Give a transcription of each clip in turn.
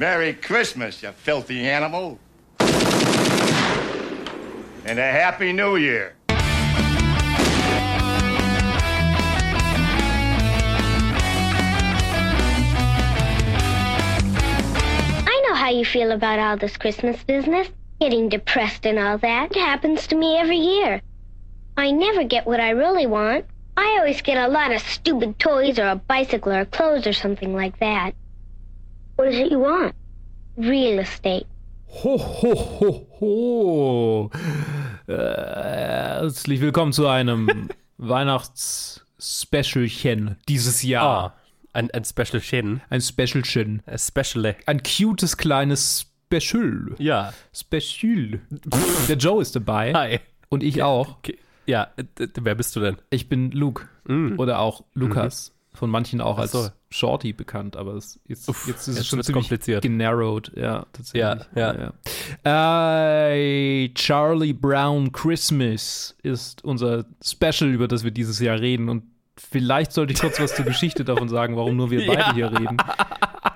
Merry Christmas, you filthy animal. And a Happy New Year. I know how you feel about all this Christmas business. Getting depressed and all that. It happens to me every year. I never get what I really want. I always get a lot of stupid toys or a bicycle or clothes or something like that. What is it you want? Real estate. Ho, ho, ho, ho. Äh, herzlich willkommen zu einem Weihnachts-Specialchen dieses Jahr. Ah, ein, ein Special Shin. Ein Specialchen. Ein Special. Ein cutes kleines Special. Ja. Special. Der Joe ist dabei. Hi. Und ich auch. Okay. Ja, wer bist du denn? Ich bin Luke. Oder auch Lukas. Von manchen auch als so. Shorty bekannt, aber es, jetzt, Uff, jetzt ist es jetzt schon ziemlich kompliziert. genarrowed. Ja, tatsächlich. Ja, ja. Äh, Charlie Brown Christmas ist unser Special, über das wir dieses Jahr reden. Und vielleicht sollte ich kurz was zur Geschichte davon sagen, warum nur wir beide Ja. hier reden.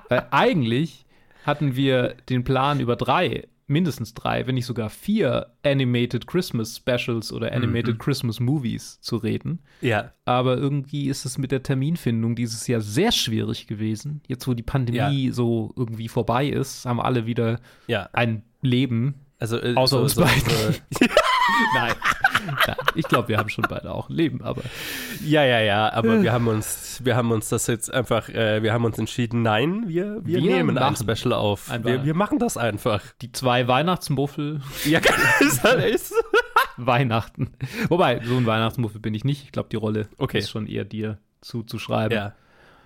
Weil eigentlich hatten wir den Plan über drei, mindestens drei, wenn nicht sogar vier Animated Christmas Specials oder Animated Christmas Movies zu reden. Ja. Aber irgendwie ist es mit der Terminfindung dieses Jahr sehr schwierig gewesen. Jetzt, wo die Pandemie so irgendwie vorbei ist, haben alle wieder Ja. ein Leben. Also, äh, Außer so, uns so, beiden. so- Nein. Nein. Ich glaube, wir haben schon beide auch ein Leben, aber Ja, ja, ja, aber wir haben uns, wir haben uns das jetzt einfach, äh, wir haben uns entschieden, nein, wir, wir, Wir nehmen ein Special auf. ein Wir, wir machen das einfach. die zwei Weihnachtsmuffel Ja, ist echt. Weihnachten. Wobei, so ein Weihnachtsmuffel bin ich nicht. Ich glaube, die Rolle Okay. ist schon eher dir zuzuschreiben. Ja.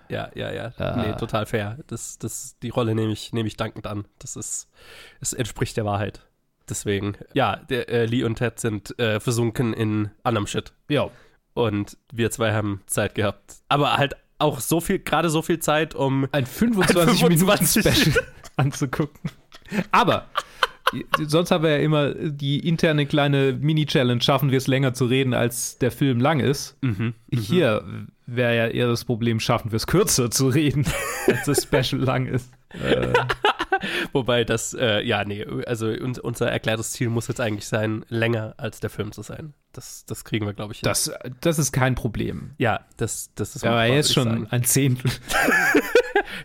Ja, ja, ja. Ja. Nee, total fair. Das, das, die Rolle nehme ich, nehme ich dankend an. Das ist, es entspricht der Wahrheit. Deswegen, ja, der, äh, Lee und Ted sind äh, versunken in anderem Shit. ja. Und wir zwei haben Zeit gehabt. Aber halt auch so viel, gerade so viel Zeit, um. Ein 25 Minuten 25. Special anzugucken. Aber sonst haben wir ja immer die interne kleine Mini-Challenge, schaffen wir es länger zu reden, als der Film lang ist. Hier wäre ja eher das Problem, schaffen wir es kürzer zu reden, als das Special lang ist. Äh, Wobei das, äh, ja, nee, also uns, unser erklärtes Ziel muss jetzt eigentlich sein, länger als der Film zu sein. Das, das kriegen wir, glaube ich. hin. das, das ist kein Problem. ja, das, das ist Aber machbar, er würd ist schon sagen. ein Zehntel.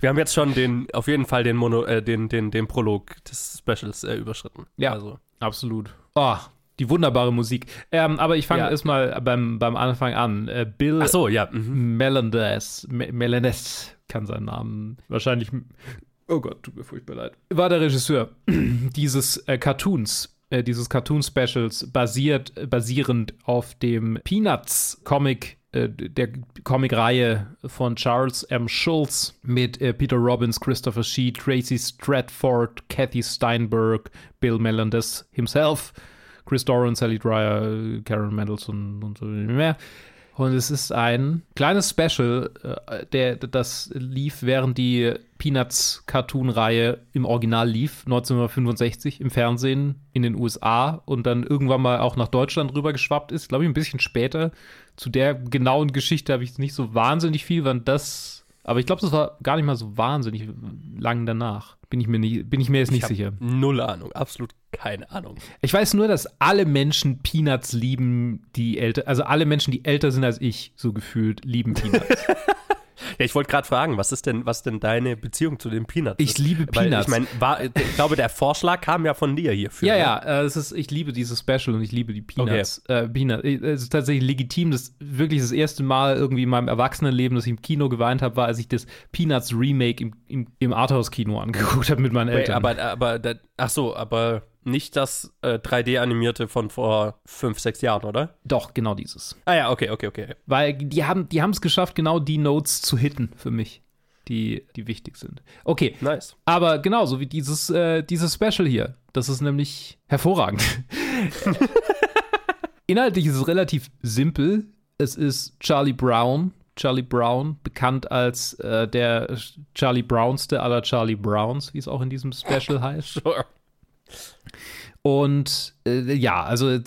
Wir haben jetzt schon den, auf jeden Fall den Mono, äh, den, den, den Prolog des Specials äh, überschritten. Ja. Also, Absolut. Oh, die wunderbare Musik. Ähm, aber ich fange Ja. erstmal beim, beim Anfang an. Äh, Bill ach so, ja. Mhm. Melendez, Me- Melendez kann seinen Namen wahrscheinlich. Oh Gott, tut mir furchtbar leid. War der Regisseur dieses äh, Cartoons, äh, dieses Cartoon-Specials, basiert, basierend auf dem Peanuts-Comic, äh, der Comic-Reihe von Charles M. Schulz mit äh, Peter Robbins, Christopher Shee, Tracy Stratford, Kathy Steinberg, Bill Melendez himself, Chris Doran, Sally Dreyer, Karen Mendelssohn und so mehr. Und es ist ein kleines Special, äh, der, das lief, während die Peanuts-Cartoon-Reihe im Original lief, 1965 im Fernsehen in den USA und dann irgendwann mal auch nach Deutschland rübergeschwappt ist. Glaube ich, ein bisschen später. Zu der genauen Geschichte habe ich nicht so wahnsinnig viel, wann das. Aber ich glaube, das war gar nicht mal so wahnsinnig lang danach. Bin ich mir, nicht, bin ich mir jetzt nicht sicher. Null Ahnung, absolut keine Ahnung. Ich weiß nur, dass alle Menschen Peanuts lieben, die älter, also alle Menschen, die älter sind als ich, so gefühlt, lieben Peanuts. Ja, ich wollte gerade fragen, was ist denn, was denn deine Beziehung zu den Peanuts? Ich ist? liebe Weil Peanuts. Ich meine, ich glaube, der Vorschlag kam ja von dir hierfür. ja, ne? ja, äh, es ist, ich liebe dieses Special und ich liebe die Peanuts. Äh, Peanuts. Es ist tatsächlich legitim, das wirklich das erste Mal irgendwie in meinem Erwachsenenleben, dass ich im Kino geweint habe, war, als ich das Peanuts Remake im, im, im Arthouse-Kino angeguckt habe mit meinen Wait, Eltern. aber, aber, da- ach so, aber nicht das äh, 3D-animierte von vor fünf, sechs Jahren, oder? Doch, genau dieses. Ah ja, okay, okay, okay. Weil die haben die haben es geschafft, genau die Notes zu hitten für mich, die, die wichtig sind. Okay, Nice. Aber genauso wie dieses, äh, dieses Special hier. Das ist nämlich hervorragend. Inhaltlich ist es relativ simpel. Es ist Charlie Brown. Charlie Brown, bekannt als äh, der Charlie Brownste aller Charlie Browns, wie es auch in diesem Special heißt. Sure. Und äh, ja, also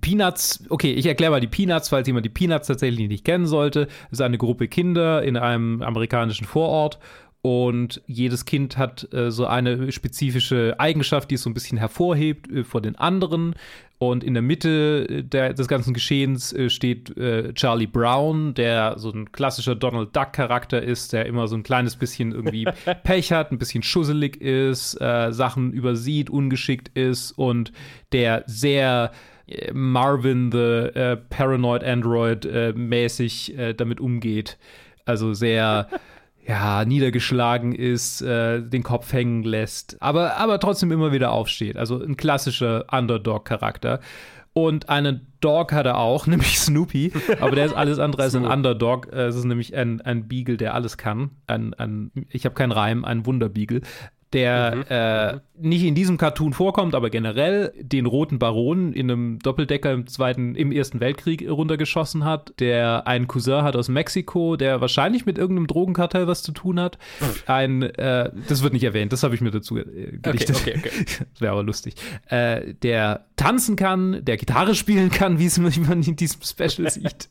Peanuts, okay, ich erkläre mal die Peanuts, falls jemand die Peanuts tatsächlich nicht kennen sollte. Es ist eine Gruppe Kinder in einem amerikanischen Vorort Und jedes Kind hat äh, so eine spezifische Eigenschaft, die es so ein bisschen hervorhebt äh, vor den anderen. Und in der Mitte äh, der, des ganzen Geschehens äh, steht äh, Charlie Brown, der so ein klassischer Donald Duck-Charakter ist, der immer so ein kleines bisschen irgendwie Pech hat, ein bisschen schusselig ist, äh, Sachen übersieht, ungeschickt ist und der sehr Marvin the Paranoid Android mäßig damit umgeht. Also sehr ja, niedergeschlagen ist, äh, den Kopf hängen lässt, aber, aber trotzdem immer wieder aufsteht. Also ein klassischer Underdog-Charakter. Und einen Dog hat er auch, nämlich Snoopy. Aber der ist alles andere als ein Underdog. Es ist nämlich ein, ein Beagle, der alles kann. Ein, ein, ich habe keinen Reim, ein Wunderbeagle der mhm. äh, nicht in diesem Cartoon vorkommt, aber generell den roten Baron in einem Doppeldecker im zweiten, im ersten Weltkrieg runtergeschossen hat, der einen Cousin hat aus Mexiko, der wahrscheinlich mit irgendeinem Drogenkartell was zu tun hat. Ein, äh, das wird nicht erwähnt, das habe ich mir dazu äh, gedichtet. Okay, okay, okay. das wäre aber lustig. Äh, der tanzen kann, der Gitarre spielen kann, wie man in diesem Special sieht.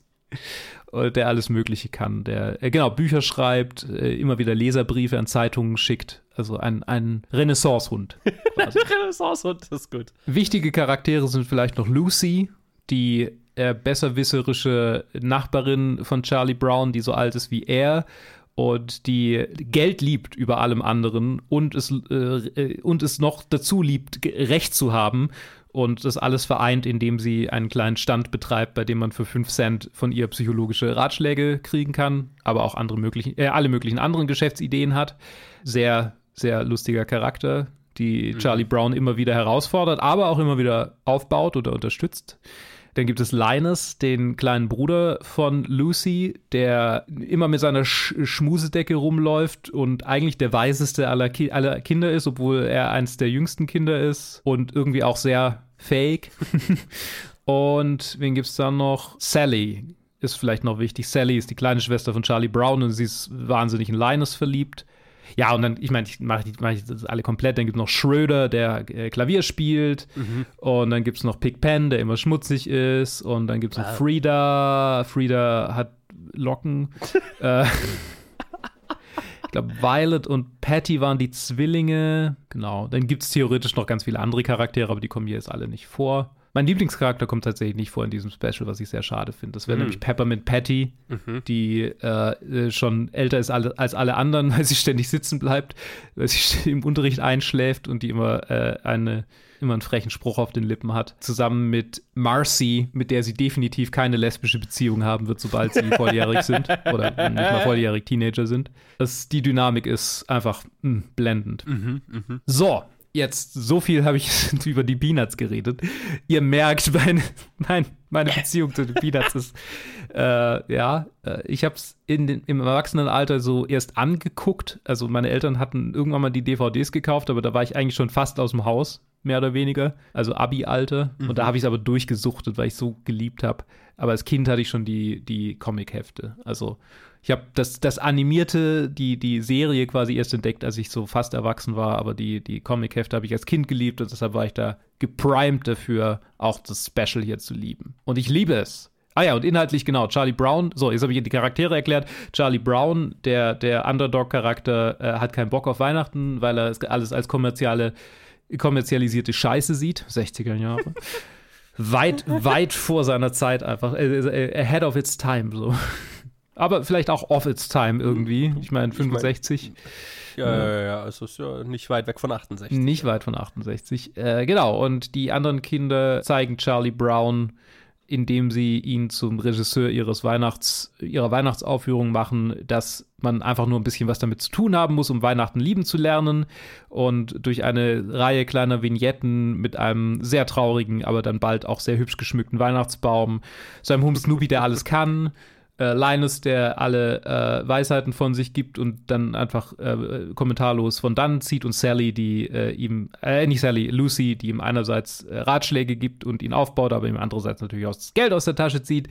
Der alles Mögliche kann, der äh, genau Bücher schreibt, äh, immer wieder Leserbriefe an Zeitungen schickt. Also ein, ein Renaissance-Hund. Renaissance-Hund, das ist gut. Wichtige Charaktere sind vielleicht noch Lucy, die äh, besserwisserische Nachbarin von Charlie Brown, die so alt ist wie er und die Geld liebt über allem anderen und es, äh, und es noch dazu liebt, Recht zu haben und das alles vereint, indem sie einen kleinen Stand betreibt, bei dem man für 5 Cent von ihr psychologische Ratschläge kriegen kann, aber auch andere möglichen, äh, alle möglichen anderen Geschäftsideen hat. Sehr, sehr lustiger Charakter, die mhm. Charlie Brown immer wieder herausfordert, aber auch immer wieder aufbaut oder unterstützt. Dann gibt es Linus, den kleinen Bruder von Lucy, der immer mit seiner Sch Schmusedecke rumläuft und eigentlich der weiseste aller, Ki aller Kinder ist, obwohl er eins der jüngsten Kinder ist und irgendwie auch sehr Fake. und wen gibt es dann noch? Sally ist vielleicht noch wichtig. Sally ist die kleine Schwester von Charlie Brown und sie ist wahnsinnig in Linus verliebt. Ja, und dann, ich meine, ich mache mach ich das alle komplett. Dann gibt es noch Schröder, der äh, Klavier spielt. Mhm. Und dann gibt es noch Pig Pen, der immer schmutzig ist. Und dann gibt es wow. noch Frieda. Frieda hat Locken. äh, ich glaube, Violet und Patty waren die Zwillinge. Genau. Dann gibt es theoretisch noch ganz viele andere Charaktere, aber die kommen hier jetzt alle nicht vor. Mein Lieblingscharakter kommt tatsächlich nicht vor in diesem Special, was ich sehr schade finde. Das wäre mhm. nämlich Peppermint Patty, mhm. die äh, äh, schon älter ist als alle anderen, weil sie ständig sitzen bleibt, weil sie im Unterricht einschläft und die immer äh, eine immer einen frechen Spruch auf den Lippen hat, zusammen mit Marcy, mit der sie definitiv keine lesbische Beziehung haben wird, sobald sie volljährig sind oder nicht mal volljährig Teenager sind. Das, die Dynamik ist einfach mh, hm, blendend. Mhm, mh. So, jetzt so viel habe ich über die Peanuts geredet. Ihr merkt, meine, mein, meine Beziehung zu den Peanuts ist, äh, ja, äh, ich habe es im Erwachsenenalter so erst angeguckt. Also meine Eltern hatten irgendwann mal die DVDs gekauft, aber da war ich eigentlich schon fast aus dem Haus mehr oder weniger, also Abi-Alter. Mhm. Und da habe ich es aber durchgesuchtet, weil ich so geliebt habe. Aber als Kind hatte ich schon die, die Comic-Hefte. Also ich habe das, das animierte, die, die Serie quasi erst entdeckt, als ich so fast erwachsen war, aber die, die Comic-Hefte habe ich als Kind geliebt und deshalb war ich da geprimed dafür, auch das Special hier zu lieben. Und ich liebe es. Ah ja, und inhaltlich genau, Charlie Brown, so, jetzt habe ich die Charaktere erklärt. Charlie Brown, der, der Underdog-Charakter, äh, hat keinen Bock auf Weihnachten, weil er alles als kommerzielle kommerzialisierte Scheiße sieht, 60er Jahre. weit, weit vor seiner Zeit einfach. Äh, äh, ahead of its time, so. Aber vielleicht auch off its time irgendwie. Ich meine, 65. Ich mein, ja, ja, ja, es ist ja nicht weit weg von 68. Nicht ja. weit von 68. Äh, genau, und die anderen Kinder zeigen Charlie Brown indem sie ihn zum Regisseur ihres Weihnachts, ihrer Weihnachtsaufführung machen, dass man einfach nur ein bisschen was damit zu tun haben muss, um Weihnachten lieben zu lernen. Und durch eine Reihe kleiner Vignetten mit einem sehr traurigen, aber dann bald auch sehr hübsch geschmückten Weihnachtsbaum, so einem Hum Snoopy, der alles kann, äh, Linus, der alle äh, Weisheiten von sich gibt und dann einfach äh, kommentarlos von dann zieht und Sally, die äh, ihm, äh, nicht Sally, Lucy, die ihm einerseits äh, Ratschläge gibt und ihn aufbaut, aber ihm andererseits natürlich auch das Geld aus der Tasche zieht.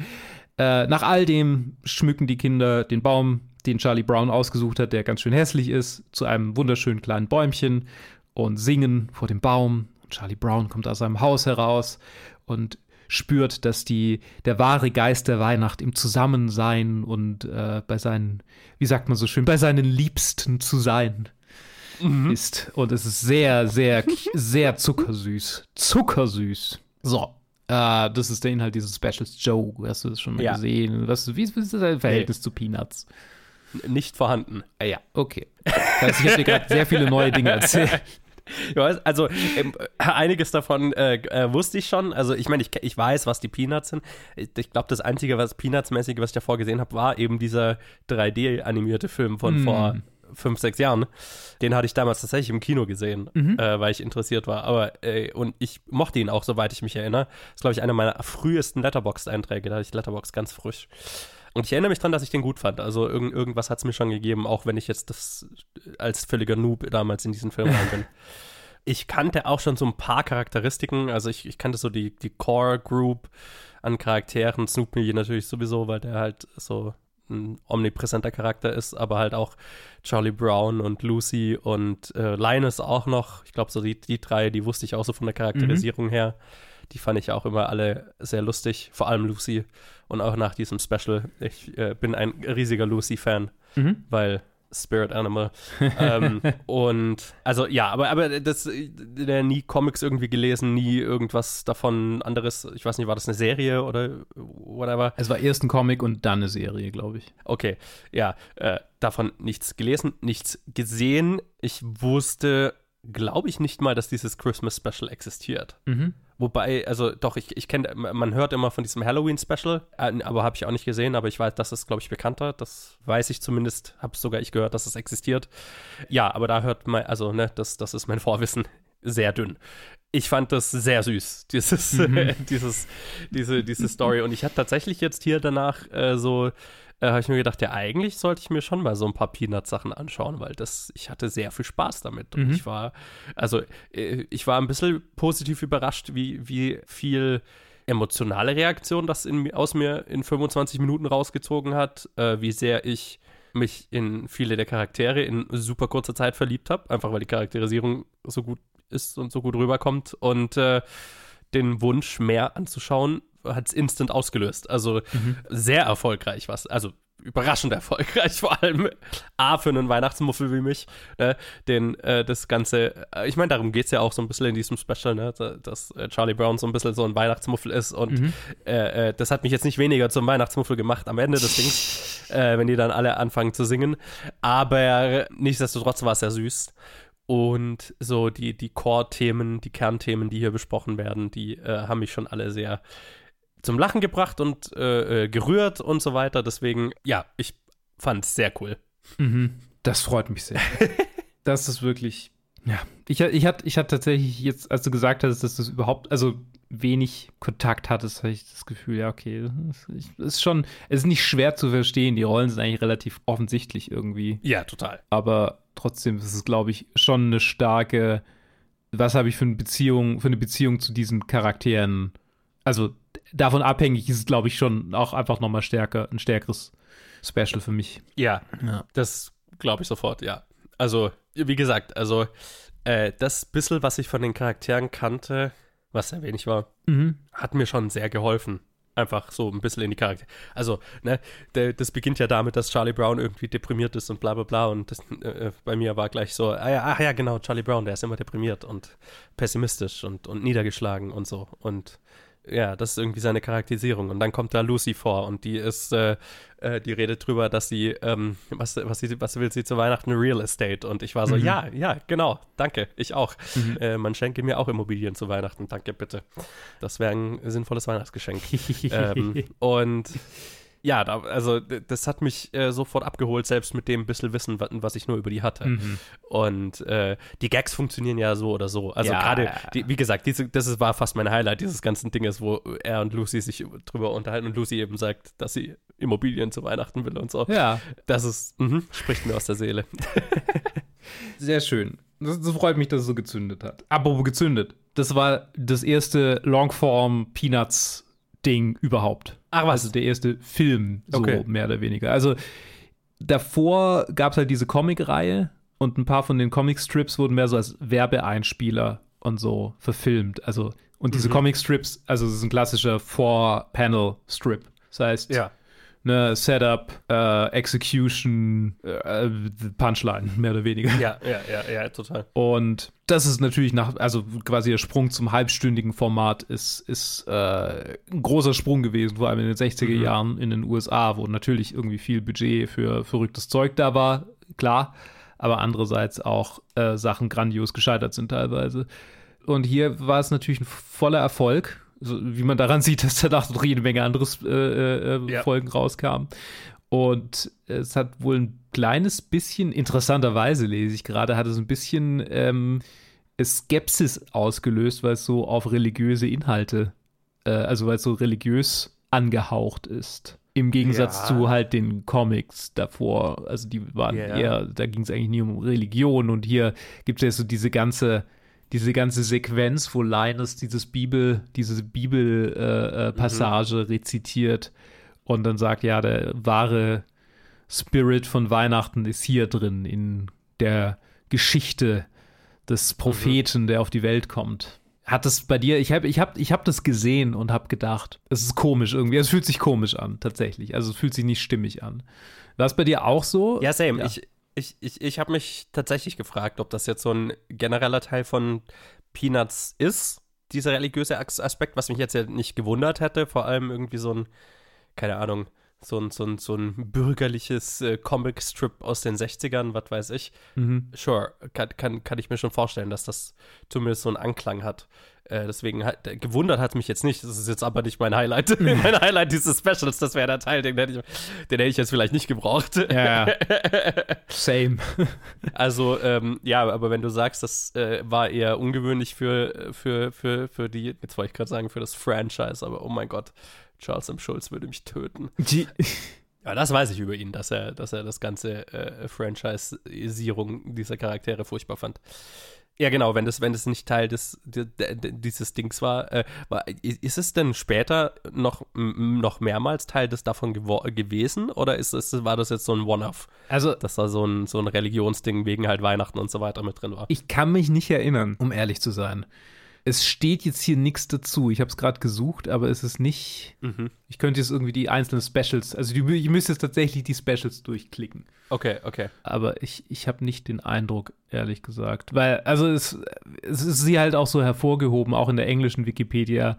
Äh, nach all dem schmücken die Kinder den Baum, den Charlie Brown ausgesucht hat, der ganz schön hässlich ist, zu einem wunderschönen kleinen Bäumchen und singen vor dem Baum. Charlie Brown kommt aus seinem Haus heraus und spürt, dass die, der wahre Geist der Weihnacht im Zusammensein und äh, bei seinen, wie sagt man so schön, bei seinen Liebsten zu sein ist. Und es ist sehr, sehr, sehr zuckersüß. Zuckersüß. So. Äh, das ist der Inhalt dieses Specials. Joe, hast du das schon mal Ja. gesehen? Was, wie, wie ist dein Verhältnis zu Peanuts? Nicht vorhanden. Ah, ja, okay. Das heißt, ich habe dir gerade sehr viele neue Dinge erzählt. Also ähm, einiges davon äh, äh, wusste ich schon. Also ich meine, ich, ich weiß, was die Peanuts sind. Ich, ich glaube, das einzige, was Peanuts-mäßige, was ich davor gesehen habe, war eben dieser 3D-animierte Film von Mm. vor fünf, sechs Jahren. Den hatte ich damals tatsächlich im Kino gesehen, äh, weil ich interessiert war. Aber äh, und ich mochte ihn auch, soweit ich mich erinnere. Das ist, glaube ich, einer meiner frühesten Letterboxd-Einträge. Da hatte ich Letterboxd ganz frisch. Und ich erinnere mich dran, dass ich den gut fand. Also irgend, irgendwas hat es mir schon gegeben, auch wenn ich jetzt das als völliger Noob damals in diesen Film rein bin. Ich kannte auch schon so ein paar Charakteristiken. Also ich, ich kannte so die, die Core-Group an Charakteren. Snoop Millie natürlich sowieso, weil der halt so ein omnipräsenter Charakter ist, aber halt auch Charlie Brown und Lucy und äh, Linus auch noch. Ich glaube, so die, die drei, die wusste ich auch so von der Charakterisierung her. Die fand ich auch immer alle sehr lustig, vor allem Lucy. Und auch nach diesem Special. Ich äh, bin ein riesiger Lucy-Fan, Mhm. weil Spirit Animal. ähm, und also ja, aber, aber das äh, nie Comics irgendwie gelesen, nie irgendwas davon anderes. Ich weiß nicht, war das eine Serie oder whatever? Es war erst ein Comic und dann eine Serie, glaube ich. Okay, ja, äh, davon nichts gelesen, nichts gesehen. Ich wusste, glaube ich, nicht mal, dass dieses Christmas Special existiert. Mhm. Wobei, also doch, ich, ich kenne, man hört immer von diesem Halloween-Special, äh, aber habe ich auch nicht gesehen, aber ich weiß, das ist, glaube ich, bekannter. Das weiß ich zumindest, habe sogar ich gehört, dass es existiert. Ja, aber da hört man, also, ne, das, das ist mein Vorwissen sehr dünn. Ich fand das sehr süß, dieses, dieses, diese, diese Story. Und ich hatte tatsächlich jetzt hier danach äh, so, äh, habe ich mir gedacht, ja, eigentlich sollte ich mir schon mal so ein paar Peanuts-Sachen anschauen, weil das, ich hatte sehr viel Spaß damit. Und Mhm. ich war, also, äh, ich war ein bisschen positiv überrascht, wie, wie viel emotionale Reaktion das in, aus mir in 25 Minuten rausgezogen hat, äh, wie sehr ich mich in viele der Charaktere in super kurzer Zeit verliebt habe, einfach weil die Charakterisierung so gut ist und so gut rüberkommt und äh, den Wunsch mehr anzuschauen hat es instant ausgelöst. Also sehr erfolgreich was. Also überraschend erfolgreich, vor allem A für einen Weihnachtsmuffel wie mich, ne, den äh, das Ganze, äh, ich meine, darum geht es ja auch so ein bisschen in diesem Special, ne, da- dass äh, Charlie Brown so ein bisschen so ein Weihnachtsmuffel ist und äh, äh, das hat mich jetzt nicht weniger zum Weihnachtsmuffel gemacht am Ende des Dings, äh, wenn die dann alle anfangen zu singen, aber nichtsdestotrotz war es sehr süß. Und so die, die Core-Themen, die Kernthemen, die hier besprochen werden, die haben mich schon alle sehr zum Lachen gebracht und äh, äh, gerührt und so weiter. Deswegen, ja, ich fand es sehr cool. Mhm. Das freut mich sehr. das ist wirklich, ja. Ich, ich hatte ich hatte tatsächlich jetzt, als du gesagt hast, dass das überhaupt, also wenig Kontakt hattest, hatte ich das Gefühl, ja, okay, es ist- ist schon, es ist nicht schwer zu verstehen. Die Rollen sind eigentlich relativ offensichtlich irgendwie. Ja, total. aber trotzdem ist es, glaube ich, schon eine starke, was habe ich für eine Beziehung, für eine Beziehung zu diesen Charakteren. Also davon abhängig ist es, glaube ich, schon auch einfach nochmal stärker, ein stärkeres Special für mich. Ja, Ja. das glaube ich sofort, ja. Also, wie gesagt, also äh, das bisschen, was ich von den Charakteren kannte, was sehr wenig war, Mhm. hat mir schon sehr geholfen. Einfach so ein bisschen in die Charakter. Also, ne, der, das beginnt ja damit, dass Charlie Brown irgendwie deprimiert ist und bla bla bla. Und das, äh, bei mir war gleich so, ah ja, ach ja, genau, Charlie Brown, der ist immer deprimiert und pessimistisch und, und niedergeschlagen und so. Und ja, das ist irgendwie seine Charakterisierung. Und dann kommt da Lucy vor und die ist, äh, äh, die redet drüber, dass sie, ähm, was, was, sie, was will sie zu Weihnachten? Real Estate. Und ich war so, Mhm. ja, ja, genau, danke, ich auch. Äh, man schenke mir auch Immobilien zu Weihnachten, danke bitte. Das wäre ein sinnvolles Weihnachtsgeschenk. ähm, und ja, da, also das hat mich äh, sofort abgeholt, selbst mit dem bisschen Wissen, wa- was ich nur über die hatte. Mhm. Und äh, die Gags funktionieren ja so oder so. Also Ja. gerade, wie gesagt, diese, das ist, war fast mein Highlight dieses ganzen Dinges, wo er und Lucy sich drüber unterhalten und Lucy eben sagt, dass sie Immobilien zu Weihnachten will und so. Ja, Das ist, mhm, spricht mir aus der Seele. sehr schön. Das, das freut mich, dass es so gezündet hat. Apropos gezündet. Das war das erste Longform-Peanuts-Ding überhaupt. Ach was. Also der erste Film, so Okay. mehr oder weniger. Also davor gab es halt diese Comic-Reihe und ein paar von den Comic-Strips wurden mehr so als Werbeeinspieler und so verfilmt. Also Und diese Comic-Strips, also es ist ein klassischer Four-Panel-Strip. Das heißt, Ja. Ne, Setup, äh, Execution, äh, Punchline, mehr oder weniger. Ja, ja, ja, ja, total. Und das ist natürlich nach, also quasi der Sprung zum halbstündigen Format ist, ist äh, ein großer Sprung gewesen, vor allem in den 60er Jahren in den USA, wo natürlich irgendwie viel Budget für verrücktes Zeug da war, klar, aber andererseits auch äh, Sachen grandios gescheitert sind teilweise. Und hier war es natürlich ein voller Erfolg, so, wie man daran sieht, dass danach noch jede Menge anderes äh, äh, Ja. Folgen rauskamen. Und es hat wohl ein kleines bisschen, interessanterweise lese ich gerade, hat es ein bisschen ähm, Skepsis ausgelöst, weil es so auf religiöse Inhalte, äh, also weil es so religiös angehaucht ist. Im Gegensatz Ja. zu halt den Comics davor. Also die waren Ja. eher, da ging es eigentlich nie um Religion und hier gibt es ja so diese ganze, diese ganze Sequenz, wo Linus dieses Bibel, diese Bibelpassage äh, äh, Passage rezitiert und dann sagt, ja, der wahre Spirit von Weihnachten ist hier drin, in der Geschichte des Propheten, der auf die Welt kommt. Hat das bei dir, ich habe ich hab, ich hab das gesehen und habe gedacht, es ist komisch irgendwie, es fühlt sich komisch an, tatsächlich. Also es fühlt sich nicht stimmig an. War es bei dir auch so? Ja, same. Ja. Ich, ich, ich, ich habe mich tatsächlich gefragt, ob das jetzt so ein genereller Teil von Peanuts ist, dieser religiöse As- Aspekt, was mich jetzt ja nicht gewundert hätte. Vor allem irgendwie so ein, keine Ahnung, so ein, so ein, so ein bürgerliches äh, Comic-Strip aus den 60ern, was weiß ich. Mhm. Sure, kann, kann, kann ich mir schon vorstellen, dass das zumindest so einen Anklang hat. Äh, deswegen hat, äh, gewundert hat mich jetzt nicht. Das ist jetzt aber nicht mein Highlight. mein Highlight dieses Specials, das wäre der Teil, den hätte, ich, den hätte ich jetzt vielleicht nicht gebraucht. Ja, same. Also, ähm, ja, aber wenn du sagst, das äh, war eher ungewöhnlich für, für, für, für die, jetzt wollte ich gerade sagen, für das Franchise, aber oh mein Gott, Charles M. Schulz würde mich töten. Die, Ja, das weiß ich über ihn, dass er, dass er das ganze äh, Franchisierung dieser Charaktere furchtbar fand. Ja, genau, wenn das, wenn das nicht Teil des, di- di- dieses Dings war, äh, war, ist es denn später noch, noch mehrmals Teil des davon gewesen oder ist es, war das jetzt so ein One-Off, also dass da so ein, so ein Religionsding wegen halt Weihnachten und so weiter mit drin war? Ich kann mich nicht erinnern, um ehrlich zu sein. Es steht jetzt hier nichts dazu. Ich habe es gerade gesucht, aber es ist nicht. Mhm. Ich könnte jetzt irgendwie die einzelnen Specials, also die, ich müsste jetzt tatsächlich die Specials durchklicken. Okay, okay. Aber ich, ich habe nicht den Eindruck, ehrlich gesagt. Weil, also es, es ist sie halt auch so hervorgehoben, auch in der englischen Wikipedia,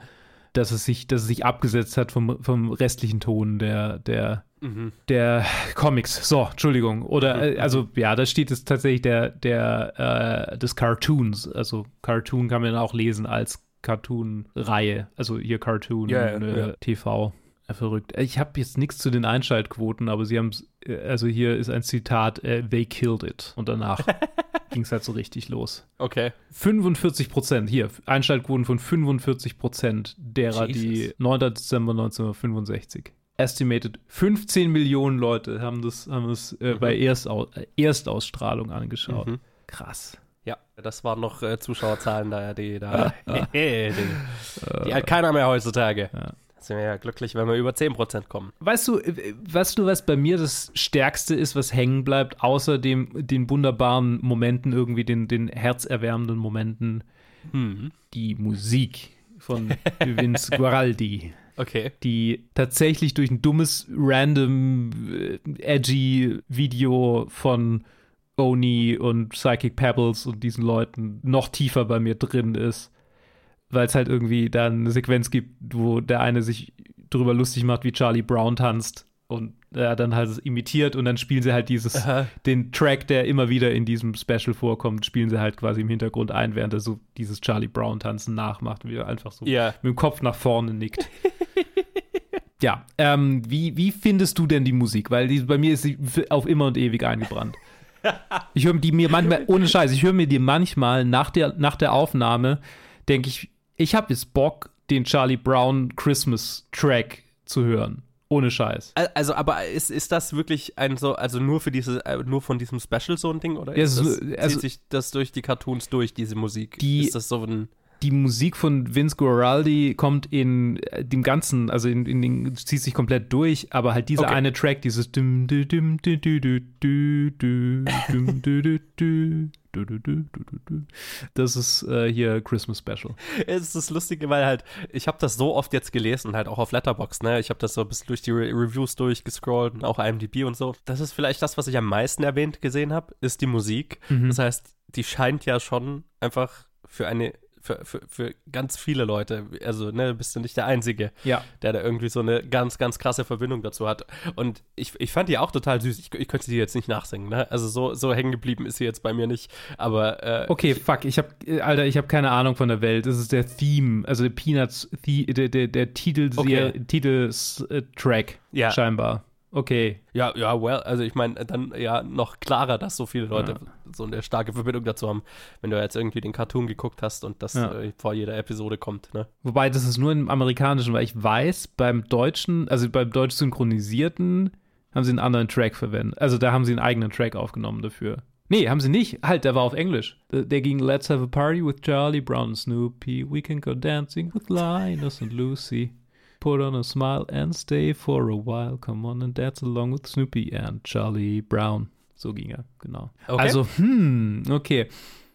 dass es sich, dass es sich abgesetzt hat vom, vom restlichen Ton der, der, Mhm. der Comics. So, Entschuldigung. Oder, äh, also, ja, da steht es tatsächlich der, der, äh, des Cartoons. Also, Cartoon kann man auch lesen als Cartoon-Reihe. Also, hier Cartoon, Ja, ja, äh, ja. TV. Verrückt. Ich habe jetzt nichts zu den Einschaltquoten, aber sie haben, also hier ist ein Zitat, äh, they killed it. Und danach ging es halt so richtig los. Okay. 45 Prozent, hier, Einschaltquoten von 45 Prozent derer, die Jesus. 9. Dezember 1965. Estimated 15 Millionen Leute haben das, haben das äh, bei Erstau äh, Erstausstrahlung angeschaut. Mhm. Krass. Ja, das waren noch äh, Zuschauerzahlen da, die da. die, die hat keiner mehr heutzutage. Ja. Sind wir ja glücklich, wenn wir über 10% kommen. Weißt du, äh, weißt du, was bei mir das Stärkste ist, was hängen bleibt, außer dem, den wunderbaren Momenten, irgendwie den, den herzerwärmenden Momenten, Hm. die Musik von Vince Guaraldi. Okay. die tatsächlich durch ein dummes, random, äh, edgy Video von Oni und Psychic Pebbles und diesen Leuten noch tiefer bei mir drin ist. Weil es halt irgendwie da eine Sequenz gibt, wo der eine sich drüber lustig macht, wie Charlie Brown tanzt und er dann halt es imitiert und dann spielen sie halt dieses, Aha. den Track, der immer wieder in diesem Special vorkommt, spielen sie halt quasi im Hintergrund ein, während er so dieses Charlie Brown tanzen nachmacht, wie er einfach so Ja. mit dem Kopf nach vorne nickt. ja, ähm, wie, wie findest du denn die Musik? Weil die, bei mir ist sie auf immer und ewig eingebrannt. Ich höre die mir manchmal, ohne Scheiß, ich höre mir die manchmal nach der, nach der Aufnahme, denke ich, ich habe jetzt Bock, den Charlie Brown Christmas Track zu hören. Ohne Scheiß. Al- Also, aber ist, ist das wirklich ein so, also nur für diese, äh, nur von diesem Special so ein Ding? Oder Ja, ist es das, ist nur- also- zieht sich das durch die Cartoons durch, diese Musik? Die- ist das so ein die Musik von Vince Guaraldi kommt in dem Ganzen, also in, in, in zieht sich komplett durch, aber halt dieser okay. eine Track, dieses Das ist äh, hier Christmas Special. Es ist lustig, weil halt, ich habe das so oft jetzt gelesen, halt auch auf Letterbox, ne? Ich habe das so ein bisschen durch die Re Reviews durchgescrollt und auch IMDb und so. Das ist vielleicht das, was ich am meisten erwähnt gesehen habe, ist die Musik. Mhm. Das heißt, die scheint ja schon einfach für eine für, für, für ganz viele Leute, also, ne, bist du nicht der Einzige, Ja. der da irgendwie so eine ganz, ganz krasse Verbindung dazu hat. Und ich, ich fand die auch total süß. Ich, ich könnte die jetzt nicht nachsingen, ne? Also so, so hängen geblieben ist sie jetzt bei mir nicht. Aber äh, Okay, fuck, ich hab, äh, Alter, ich habe keine Ahnung von der Welt. Das ist der Theme, also der Peanuts, the, der, der, der Titel, Okay. Titeltrack Ja. scheinbar. Okay. Ja, ja, well, also ich meine, dann ja noch klarer, dass so viele Leute so eine starke Verbindung dazu haben, wenn du jetzt irgendwie den Cartoon geguckt hast und das Ja. äh, vor jeder Episode kommt, ne? Wobei das ist nur im Amerikanischen, weil ich weiß, beim Deutschen, also beim deutsch synchronisierten, haben sie einen anderen Track verwendet. Also da haben sie einen eigenen Track aufgenommen dafür. Nee, haben sie nicht. Halt, der war auf Englisch. Der, der ging Let's have a party with Charlie Brown and Snoopy. We can go dancing with Linus and Lucy. Put on a smile and stay for a while. Come on and dance along with Snoopy and Charlie Brown. So ging er, genau. Okay. Also, hm, okay.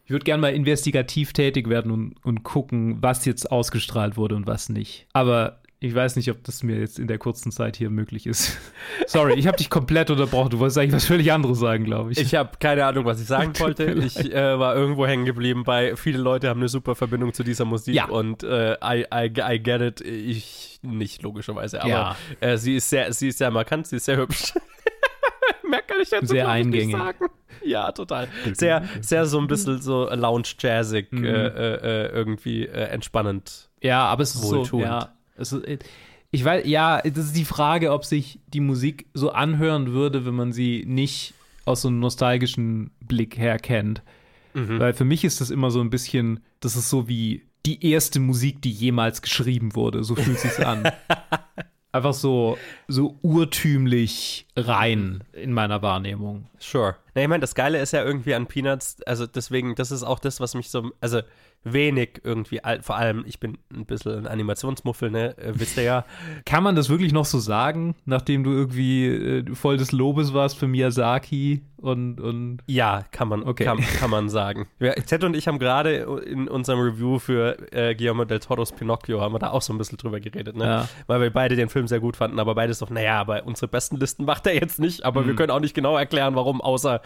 Ich würde gerne mal investigativ tätig werden und, und gucken, was jetzt ausgestrahlt wurde und was nicht. Aber ich weiß nicht, ob das mir jetzt in der kurzen Zeit hier möglich ist. Sorry, ich habe dich komplett unterbrochen. Du wolltest eigentlich was völlig anderes sagen, glaube ich. Ich habe keine Ahnung, was ich sagen wollte. Ich äh, war irgendwo hängen geblieben bei, viele Leute haben eine super Verbindung zu dieser Musik Ja. und äh, I, I, I get it. Ich nicht, logischerweise. Aber Ja. äh, sie, ist sehr, sie ist sehr markant, sie ist sehr hübsch. Mehr kann ich dazu Sehr eingängig. sagen. Ja, total. Sehr, sehr so ein bisschen so lounge-jazzig, Mhm. äh, äh, äh, irgendwie äh, entspannend. Ja, aber es ist so, ja, es ist, ich weiß, ja, das ist die Frage, ob sich die Musik so anhören würde, wenn man sie nicht aus so einem nostalgischen Blick her kennt. Weil für mich ist das immer so ein bisschen, das ist so wie die erste Musik, die jemals geschrieben wurde. So fühlt sich's an. Einfach so, so urtümlich rein in meiner Wahrnehmung. Sure. Na, ich meine, das Geile ist ja irgendwie an Peanuts, also deswegen, das ist auch das, was mich so, also wenig irgendwie, vor allem, ich bin ein bisschen ein Animationsmuffel, ne, äh, wisst ihr ja. Kann man das wirklich noch so sagen, nachdem du irgendwie äh, voll des Lobes warst für Miyazaki und, und Ja, kann man, Okay. kann, kann man sagen. Ja, Ted und ich haben gerade in unserem Review für äh, Guillermo del Toros Pinocchio, haben wir da auch so ein bisschen drüber geredet, ne? Ja. Weil wir beide den Film sehr gut fanden, aber beide so, naja, aber unsere besten Listen macht er jetzt nicht, aber Mhm. wir können auch nicht genau erklären, warum, außer,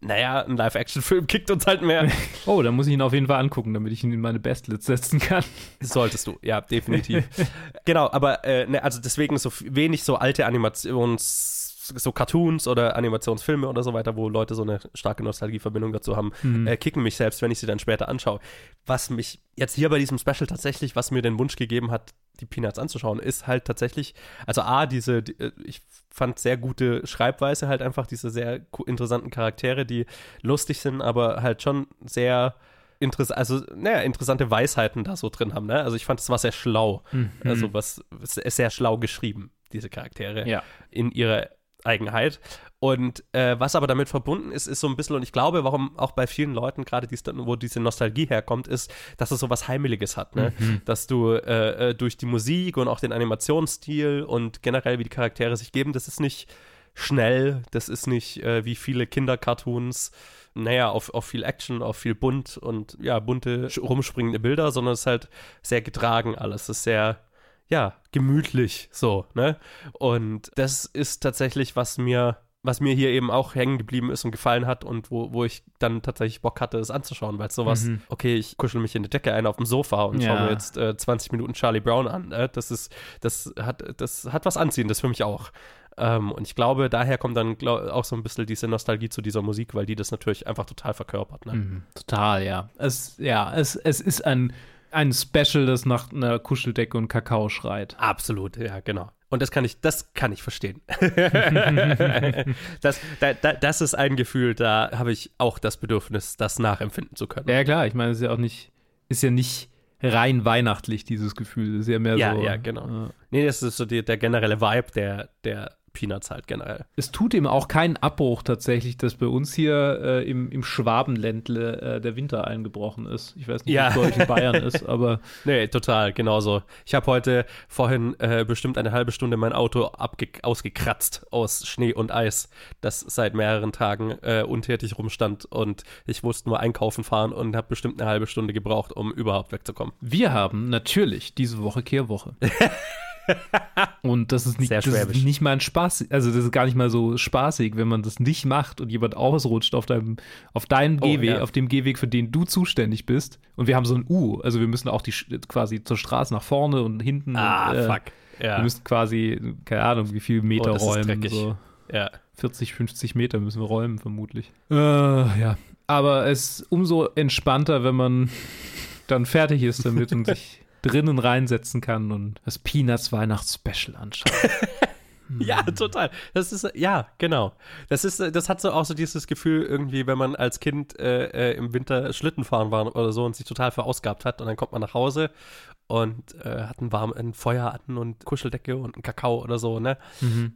naja, ein Live-Action-Film kickt uns halt mehr. Oh, da muss ich ihn auf jeden Fall angucken, damit ich ihn in meine Bestlist setzen kann. Solltest du, ja, definitiv. genau, aber äh, ne, also deswegen so wenig so alte Animations, so Cartoons oder Animationsfilme oder so weiter, wo Leute so eine starke Nostalgieverbindung dazu haben, äh, kicken mich selbst, wenn ich sie dann später anschaue. Was mich jetzt hier bei diesem Special tatsächlich, was mir den Wunsch gegeben hat, die Peanuts anzuschauen, ist halt tatsächlich, also A, diese, die, äh, ich fand sehr gute Schreibweise, halt einfach diese sehr interessanten Charaktere, die lustig sind, aber halt schon sehr interess also, naja, interessante Weisheiten da so drin haben, ne? Also ich fand, es war sehr schlau. Also was, es ist sehr schlau geschrieben, diese Charaktere Ja. in ihrer Eigenheit. Und äh, was aber damit verbunden ist, ist so ein bisschen, und ich glaube, warum auch bei vielen Leuten, gerade dies, wo diese Nostalgie herkommt, ist, dass es so was Heimeliges hat, ne? Dass du äh, äh, durch die Musik und auch den Animationsstil und generell, wie die Charaktere sich geben, das ist nicht schnell, das ist nicht äh, wie viele Kindercartoons, naja, auf, auf viel Action, auf viel bunt und ja, bunte, rumspringende Bilder, sondern es ist halt sehr getragen alles. Es ist sehr, ja, gemütlich so, ne? Und das ist tatsächlich, was mir, was mir hier eben auch hängen geblieben ist und gefallen hat und wo, wo ich dann tatsächlich Bock hatte, es anzuschauen, weil sowas, okay, ich kuschel mich in die Decke ein auf dem Sofa und schaue Ja. mir jetzt äh, 20 Minuten Charlie Brown an. Ne? Das ist, das hat, das hat was Anziehendes für mich auch. Ähm, und ich glaube, daher kommt dann glaub, auch so ein bisschen diese Nostalgie zu dieser Musik, weil die das natürlich einfach total verkörpert. Ne? Mhm, total, ja. Es, ja, es, es ist ein, ein Special, das nach einer Kuscheldecke und Kakao schreit. Absolut, ja, genau. Und das kann ich, das kann ich verstehen. das, da, da, das ist ein Gefühl, da habe ich auch das Bedürfnis, das nachempfinden zu können. Ja, klar, ich meine, es ist ja auch nicht, ist ja nicht rein weihnachtlich, dieses Gefühl. Es ist ja mehr Ja, so. ja, genau. äh, Nee, das ist so die, der generelle Vibe der, der Peanuts halt generell. Es tut ihm auch keinen Abbruch tatsächlich, dass bei uns hier äh, im, im Schwabenländle äh, der Winter eingebrochen ist. Ich weiß nicht, Ja. wie es bei euch in Bayern ist, aber Nee, total, genauso. Ich habe heute vorhin äh, bestimmt eine halbe Stunde mein Auto ausgekratzt aus Schnee und Eis, das seit mehreren Tagen äh, untätig rumstand und ich musste nur einkaufen fahren und habe bestimmt eine halbe Stunde gebraucht, um überhaupt wegzukommen. wir haben natürlich diese Woche Kehrwoche. Und das ist nicht, das ist nicht mal ein Spaß, also das ist gar nicht mal so spaßig, wenn man das nicht macht und jemand ausrutscht auf deinem, auf deinem Oh, Gehweg, ja. auf dem Gehweg, für den du zuständig bist. Und wir haben so ein U, also wir müssen auch die quasi zur Straße nach vorne und hinten. Ah, und, äh, fuck. Ja, Wir müssen quasi, keine Ahnung, wie viel Meter Oh, das ist räumen. So ja. 40, 50 Meter müssen wir räumen, vermutlich. Äh, ja. Aber es ist umso entspannter, wenn man dann fertig ist damit und sich drinnen reinsetzen kann und das Peanuts Weihnachtsspecial anschaut. Ja, total. Das ist, ja, genau. Das ist, das hat so auch so dieses Gefühl irgendwie, wenn man als Kind äh, äh, im Winter Schlitten fahren war oder so und sich total verausgabt hat und dann kommt man nach Hause und äh, hat ein, warm, ein Feuer an und Kuscheldecke und einen Kakao oder so, ne?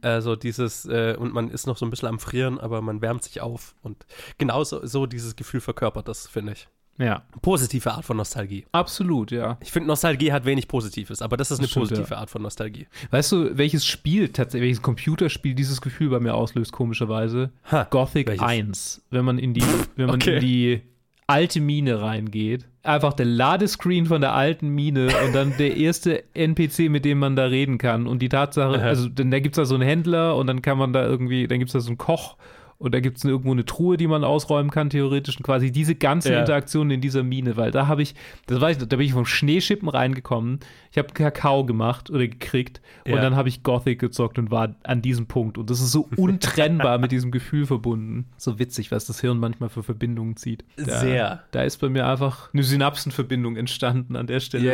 Äh, so dieses, äh, und man ist noch so ein bisschen am Frieren, aber man wärmt sich auf und genauso so dieses Gefühl verkörpert das, finde ich. Ja, Positive Art von Nostalgie. absolut, ja. Ich finde, Nostalgie hat wenig Positives, aber das ist eine stimmt, positive ja. Art von Nostalgie. Weißt du, welches Spiel, tatsächlich, welches Computerspiel dieses Gefühl bei mir auslöst, komischerweise? Ha, Gothic welches? 1. Wenn man in die, wenn man Okay. in die alte Mine reingeht. Einfach der Ladescreen von der alten Mine und dann der erste NPC, mit dem man da reden kann. Und die Tatsache, also denn da gibt es da so einen Händler und dann kann man da irgendwie, dann gibt es da so einen Koch und da gibt es irgendwo eine Truhe, die man ausräumen kann, theoretisch. Und quasi diese ganze Ja. Interaktion in dieser Mine, weil da habe ich, das weiß ich, da bin ich vom Schneeschippen reingekommen. Ich habe Kakao gemacht oder gekriegt und Ja. dann habe ich Gothic gezockt und war an diesem Punkt. Und das ist so untrennbar mit diesem Gefühl verbunden. So witzig, was das Hirn manchmal für Verbindungen zieht. Da, Sehr. Da ist bei mir einfach eine Synapsenverbindung entstanden an der Stelle. Ja,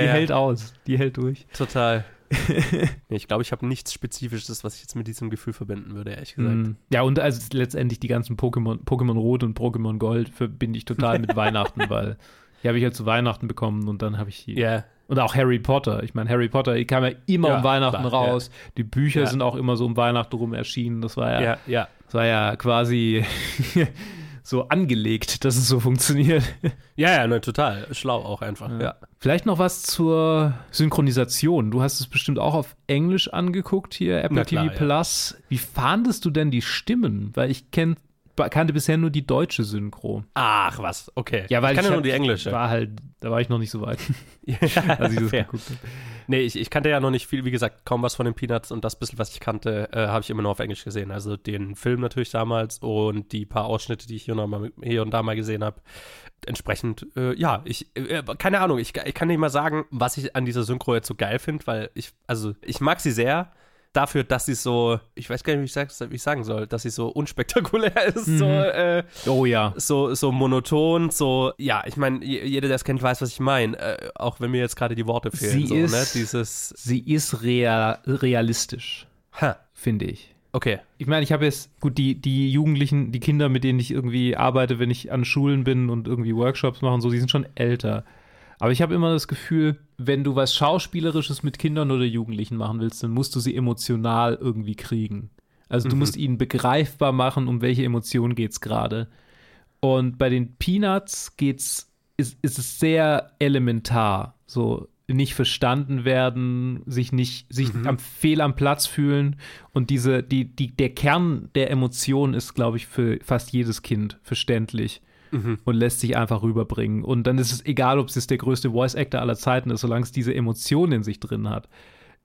Die- die hält aus. Die hält durch. Total. Ich glaube, ich habe nichts Spezifisches, was ich jetzt mit diesem Gefühl verbinden würde, ehrlich gesagt. Mm. Ja, und also letztendlich die ganzen Pokémon, Pokémon Rot und Pokémon Gold verbinde ich total mit Weihnachten, weil die habe ich ja zu Weihnachten bekommen und dann habe ich die. Ja, Und auch Harry Potter. Ich meine, Harry Potter kam ja immer Ja, um Weihnachten klar, raus. Die Bücher Ja. sind auch immer so um Weihnachten rum erschienen. Das war ja, ja, ja. das war ja quasi so angelegt, dass es so funktioniert. Ja, ja, ne, total. Schlau auch einfach, ja. Vielleicht noch was zur Synchronisation. Du hast es bestimmt auch auf Englisch angeguckt hier, Apple klar, TV Plus. Wie fandest du denn die Stimmen? Weil ich kenn, kannte bisher nur die deutsche Synchro. Ach, was, okay. Ja, weil ich kann ja hab- nur die englische. War halt, da war ich noch nicht so weit, ja, als ich das fair. geguckt habe. Nee, ich, ich kannte ja noch nicht viel, wie gesagt, kaum was von den Peanuts und das bisschen, was ich kannte, äh, habe ich immer nur auf Englisch gesehen. Also den Film natürlich damals und die paar Ausschnitte, die ich hier, mal, hier und da mal gesehen habe. Entsprechend, äh, ja, ich, äh, keine Ahnung, ich, ich kann nicht mal sagen, was ich an dieser Synchro jetzt so geil finde, weil ich, also ich mag sie sehr dafür, dass sie so, ich weiß gar nicht, wie ich, sag, wie ich sagen soll, dass sie so unspektakulär ist, so, äh, Oh ja. so, so monoton, so, ja, ich meine, jeder, der es kennt, weiß, was ich meine, äh, auch wenn mir jetzt gerade die Worte fehlen, Sie so, ist- ne, dieses, Sie ist rea realistisch, finde ich. okay, Ich meine, ich habe jetzt, gut, die, die Jugendlichen, die Kinder, mit denen ich irgendwie arbeite, wenn ich an Schulen bin und irgendwie Workshops mache und so, die sind schon älter. Aber ich habe immer das Gefühl, wenn du was Schauspielerisches mit Kindern oder Jugendlichen machen willst, dann musst du sie emotional irgendwie kriegen. Also du musst ihnen begreifbar machen, um welche Emotion geht's gerade. Und bei den Peanuts geht's, ist, ist es sehr elementar. So nicht verstanden werden, sich nicht, sich am fehl am Platz fühlen. Und diese, die, die, der Kern der Emotion ist, glaube ich, für fast jedes Kind verständlich und lässt sich einfach rüberbringen. Und dann ist es egal, ob es jetzt der größte Voice Actor aller Zeiten ist, solange es diese Emotion in sich drin hat,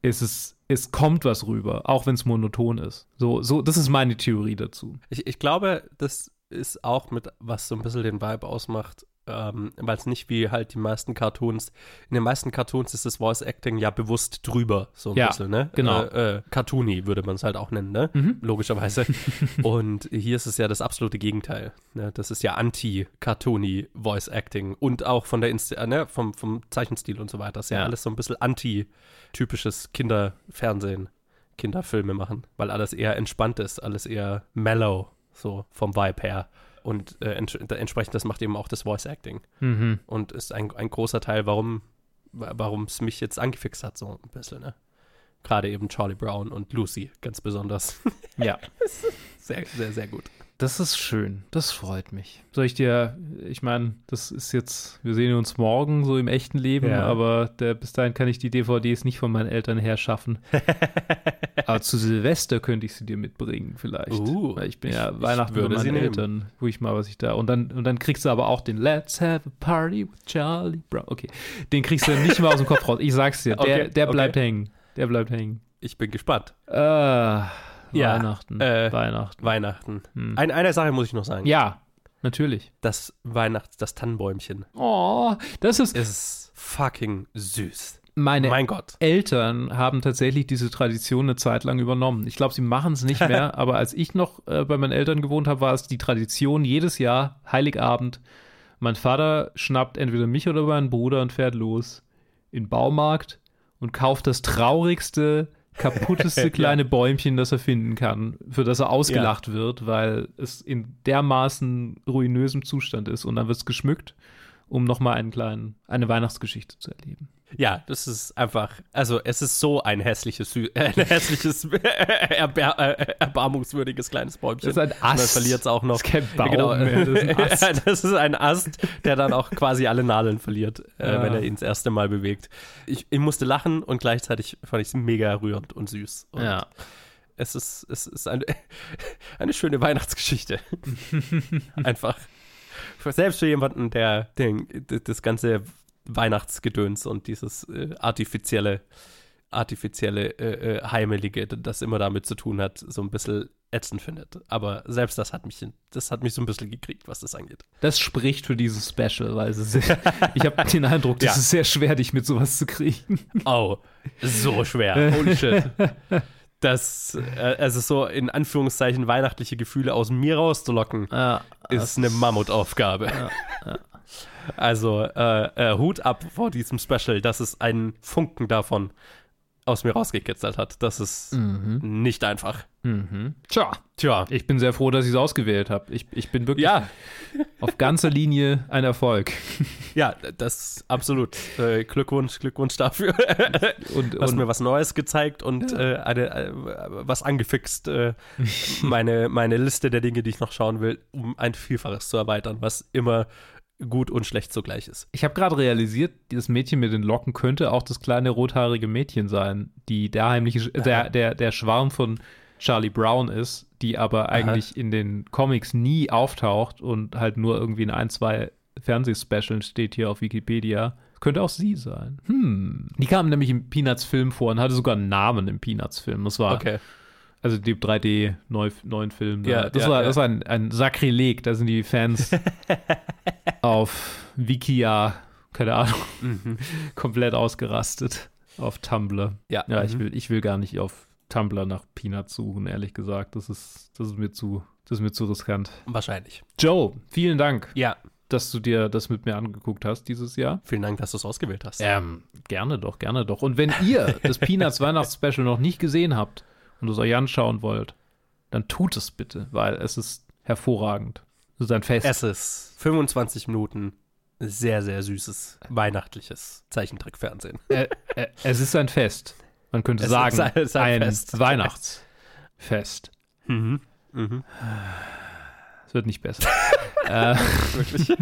ist es, es kommt was rüber, auch wenn es monoton ist. So, so, das ist meine Theorie dazu. ich, ich glaube, das ist auch mit, was so ein bisschen den Vibe ausmacht, ähm, weil es nicht wie halt die meisten Cartoons, in den meisten Cartoons ist das Voice Acting ja bewusst drüber, so ein Ja, bisschen, ne? genau. Äh, äh, Cartoony würde man es halt auch nennen, ne? Logischerweise. und hier ist es ja das absolute Gegenteil. Ne? Das ist ja anti-Cartoony Voice Acting und auch von der Inst äh, ne? vom, vom Zeichenstil und so weiter. Das ist ja, Ja. alles so ein bisschen anti-typisches Kinderfernsehen, Kinderfilme machen, weil alles eher entspannt ist, alles eher mellow, so vom Vibe her. Und äh, ents entsprechend, das macht eben auch das Voice Acting. Mhm. Und ist ein, ein großer Teil, warum warum es mich jetzt angefixt hat, so ein bisschen, ne? Gerade eben Charlie Brown und Lucy ganz besonders. Ja. Sehr, sehr, sehr gut. Das ist schön. Das freut mich. Soll ich dir, ich meine, das ist jetzt, wir sehen uns morgen so im echten Leben, Ja. aber der, bis dahin kann ich die DVDs nicht von meinen Eltern her schaffen. aber zu Silvester könnte ich sie dir mitbringen, vielleicht. Uh, Weil ich bin ja ich- Weihnachten sie meinen. Eltern, wo ich mal was ich da. Und dann, und dann kriegst du aber auch den Let's have a party with Charlie Brown. Okay. Den kriegst du nicht mehr aus dem Kopf raus. Ich sag's dir, der, Okay, der okay. bleibt hängen. Der bleibt hängen. Ich bin gespannt. Äh, Weihnachten. äh, Weihnachten. Weihnachten. Hm. Ein, eine Sache muss ich noch sagen. Ja, natürlich. Das Weihnachts-, das Tannenbäumchen Oh, das ist. ist fucking süß. Meine mein Gott. Eltern haben tatsächlich diese Tradition eine Zeit lang übernommen. Ich glaube, sie machen es nicht mehr, aber als ich noch äh, bei meinen Eltern gewohnt habe, war es die Tradition, jedes Jahr, Heiligabend, mein Vater schnappt entweder mich oder meinen Bruder und fährt los in den Baumarkt und kauft das traurigste, kaputteste Ja. kleine Bäumchen, das er finden kann, für das er ausgelacht wird, weil es in dermaßen ruinösem Zustand ist. Und dann wird es geschmückt, um nochmal einen kleinen, eine Weihnachtsgeschichte zu erleben. Ja, das ist einfach, also es ist so ein hässliches, äh, ein hässliches, erbar äh, erbarmungswürdiges kleines Bäumchen. Das ist ein Ast. verliert es auch noch. Das ist kein Baum genau. mehr, das ist ein Ast. Das ist ein Ast, der dann auch quasi alle Nadeln verliert, äh, Ja. wenn er ihn das erste Mal bewegt. Ich, ich musste lachen und gleichzeitig fand ich es mega rührend und süß. Und Ja. es ist, es ist eine, eine schöne Weihnachtsgeschichte. Einfach. Selbst für jemanden, der den, das ganze Weihnachtsgedöns und dieses äh, artifizielle, artifizielle, äh, äh, heimelige, das immer damit zu tun hat, so ein bisschen ätzend findet. Aber selbst das hat mich, das hat mich so ein bisschen gekriegt, was das angeht. Das spricht für dieses Special, weil es ist sehr, ich habe den Eindruck, das Ja. ist sehr schwer, dich mit sowas zu kriegen. Oh, so schwer. Holy shit. Das, äh, also so in Anführungszeichen weihnachtliche Gefühle aus mir rauszulocken, Ja, ist eine Mammutaufgabe. Also äh, äh, Hut ab vor diesem Special, dass es einen Funken davon aus mir rausgekitzelt hat. Das ist nicht einfach. Mhm. Tja, Tja. ich bin sehr froh, dass ich es ausgewählt habe. Ich, ich bin wirklich Ja, auf ganzer Linie ein Erfolg. ja, das absolut. Äh, Glückwunsch, Glückwunsch dafür. Und, Du hast und mir was Neues gezeigt und äh, eine, äh, was angefixt, äh, meine, meine Liste der Dinge, die ich noch schauen will, um ein Vielfaches zu erweitern, was immer gut und schlecht zugleich ist. ich habe gerade realisiert, dieses Mädchen mit den Locken könnte auch das kleine rothaarige Mädchen sein, die der heimliche, der, der, der Schwarm von Charlie Brown ist, die aber eigentlich in den Comics nie auftaucht und halt nur irgendwie in ein, zwei Fernsehspecials steht hier auf Wikipedia. Könnte auch sie sein. Hm. Die kam nämlich im Peanuts-Film vor und hatte sogar einen Namen im Peanuts-Film. Das war Okay. Also dem 3D-neuen Film. da. Ja, das, ja, war, ja. das war ein, ein Sakrileg. Da sind die Fans auf Wikia, keine Ahnung, komplett ausgerastet. Auf Tumblr. Ja. Ja, ich, Mhm. will, ich will gar nicht auf Tumblr nach Peanuts suchen, ehrlich gesagt. Das ist, das ist, mir, zu, das ist mir zu riskant. Wahrscheinlich. Joe, vielen Dank, Ja, dass du dir das mit mir angeguckt hast dieses Jahr. vielen Dank, dass du es ausgewählt hast. Ähm, gerne doch, gerne doch. Und wenn ihr das Peanuts Weihnachtsspecial noch nicht gesehen habt und es euch anschauen wollt, dann tut es bitte, weil es ist hervorragend. Es ist ein Fest. Es ist 25 Minuten sehr, sehr süßes, weihnachtliches Zeichentrickfernsehen. äh, äh, es ist ein Fest. Man könnte Es sagen, ist ein- es ist ein ein Fest. Weihnachtsfest. Mhm. Mhm. Es wird nicht besser. äh, Wirklich.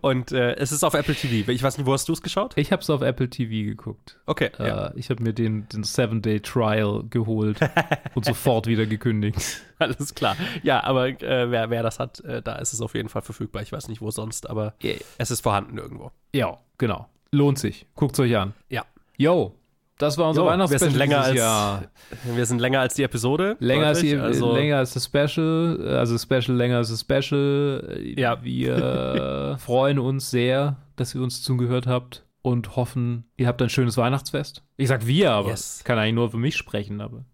Und äh, es ist auf Apple TV. Ich weiß nicht, wo hast du es geschaut? ich habe es auf Apple TV geguckt. Okay. ja. Äh, ich habe mir den, den Seven-Day-Trial geholt und sofort wieder gekündigt. Alles klar. Ja, aber äh, wer, wer das hat, äh, da ist es auf jeden Fall verfügbar. Ich weiß nicht, wo sonst, aber es ist vorhanden irgendwo. Ja, genau. Lohnt sich. Guckt es euch an. Ja. Yo, das war unser Jo, wir Weihnachtsspecial sind länger als- Jahr. Wir sind länger als die Episode. Länger als, die, also, länger als das Special, also Special länger als das Special. Ja. Wir freuen uns sehr, dass ihr uns zugehört habt und hoffen, ihr habt ein schönes Weihnachtsfest. Ich sag wir, aber Yes. ich kann eigentlich nur für mich sprechen, aber.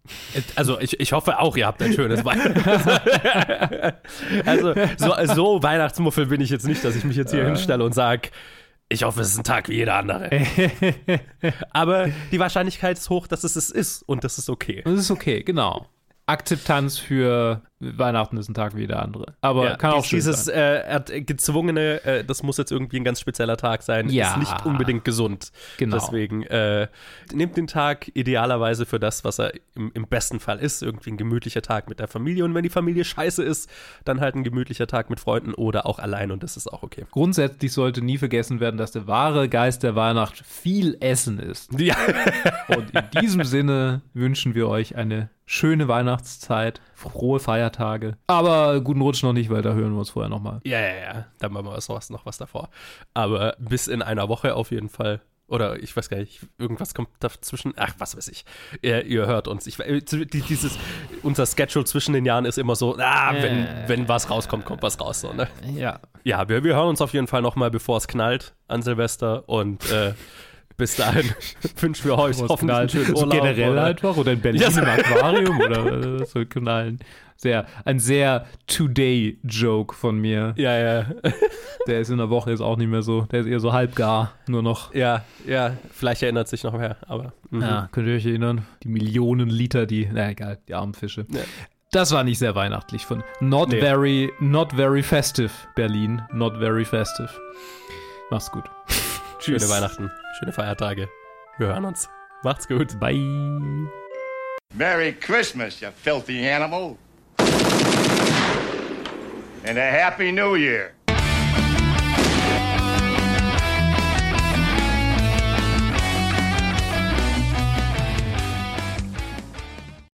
Also ich, ich hoffe auch, ihr habt ein schönes Weihnachten. also so, so Weihnachtsmuffel bin ich jetzt nicht, dass ich mich jetzt hier hinstelle und sage, ich hoffe, es ist ein Tag wie jeder andere. Aber die Wahrscheinlichkeit ist hoch, dass es es ist und das ist okay. Das ist okay, genau. Akzeptanz für Weihnachten ist ein Tag wie der andere. Aber Ja, kann auch schön dieses sein. äh, er hat gezwungene, äh, das muss jetzt irgendwie ein ganz spezieller Tag sein, Ja. ist nicht unbedingt gesund. Genau. Deswegen äh, nehmt den Tag idealerweise für das, was er im, im besten Fall ist, irgendwie ein gemütlicher Tag mit der Familie. Und wenn die Familie scheiße ist, dann halt ein gemütlicher Tag mit Freunden oder auch allein und das ist auch okay. Grundsätzlich sollte nie vergessen werden, dass der wahre Geist der Weihnacht viel Essen ist. Ja, Und in diesem Sinne wünschen wir euch eine schöne Weihnachtszeit, frohe Feiertage. Aber guten Rutsch noch nicht, weil da hören wir uns vorher nochmal. ja, ja, ja. Dann machen wir sowas noch was davor. Aber bis in einer Woche auf jeden Fall. Oder ich weiß gar nicht, irgendwas kommt dazwischen. Ach, was weiß ich. Ihr, ihr hört uns. Ich, äh, die- dieses, unser Schedule zwischen den Jahren ist immer so, ah, wenn, wenn was rauskommt, kommt was raus. So, ne? Ja. Ja, wir, wir hören uns auf jeden Fall nochmal, bevor es knallt an Silvester. Und äh, bis dahin wünschen wir euch hoffentlich einen schönen so Urlaub. generell oder- einfach oder in Berlin Ja, so- im Aquarium oder so knallen. Sehr, ein sehr Today-Joke von mir. Ja, ja. Der ist in der Woche jetzt auch nicht mehr so, der ist eher so halbgar, nur noch. Ja, ja. Vielleicht erinnert sich noch wer, aber. mhm. Ja, könnt ihr euch erinnern? Die Millionen Liter, die, na egal, die armen Fische. Ja. Das war nicht sehr weihnachtlich von Not Nee. very, not very festive, Berlin. Not very festive. Mach's gut. Schöne Tschüss. Weihnachten, schöne Feiertage. Wir hören uns. Macht's gut. Bye. Merry Christmas, you filthy animal. And a Happy New Year.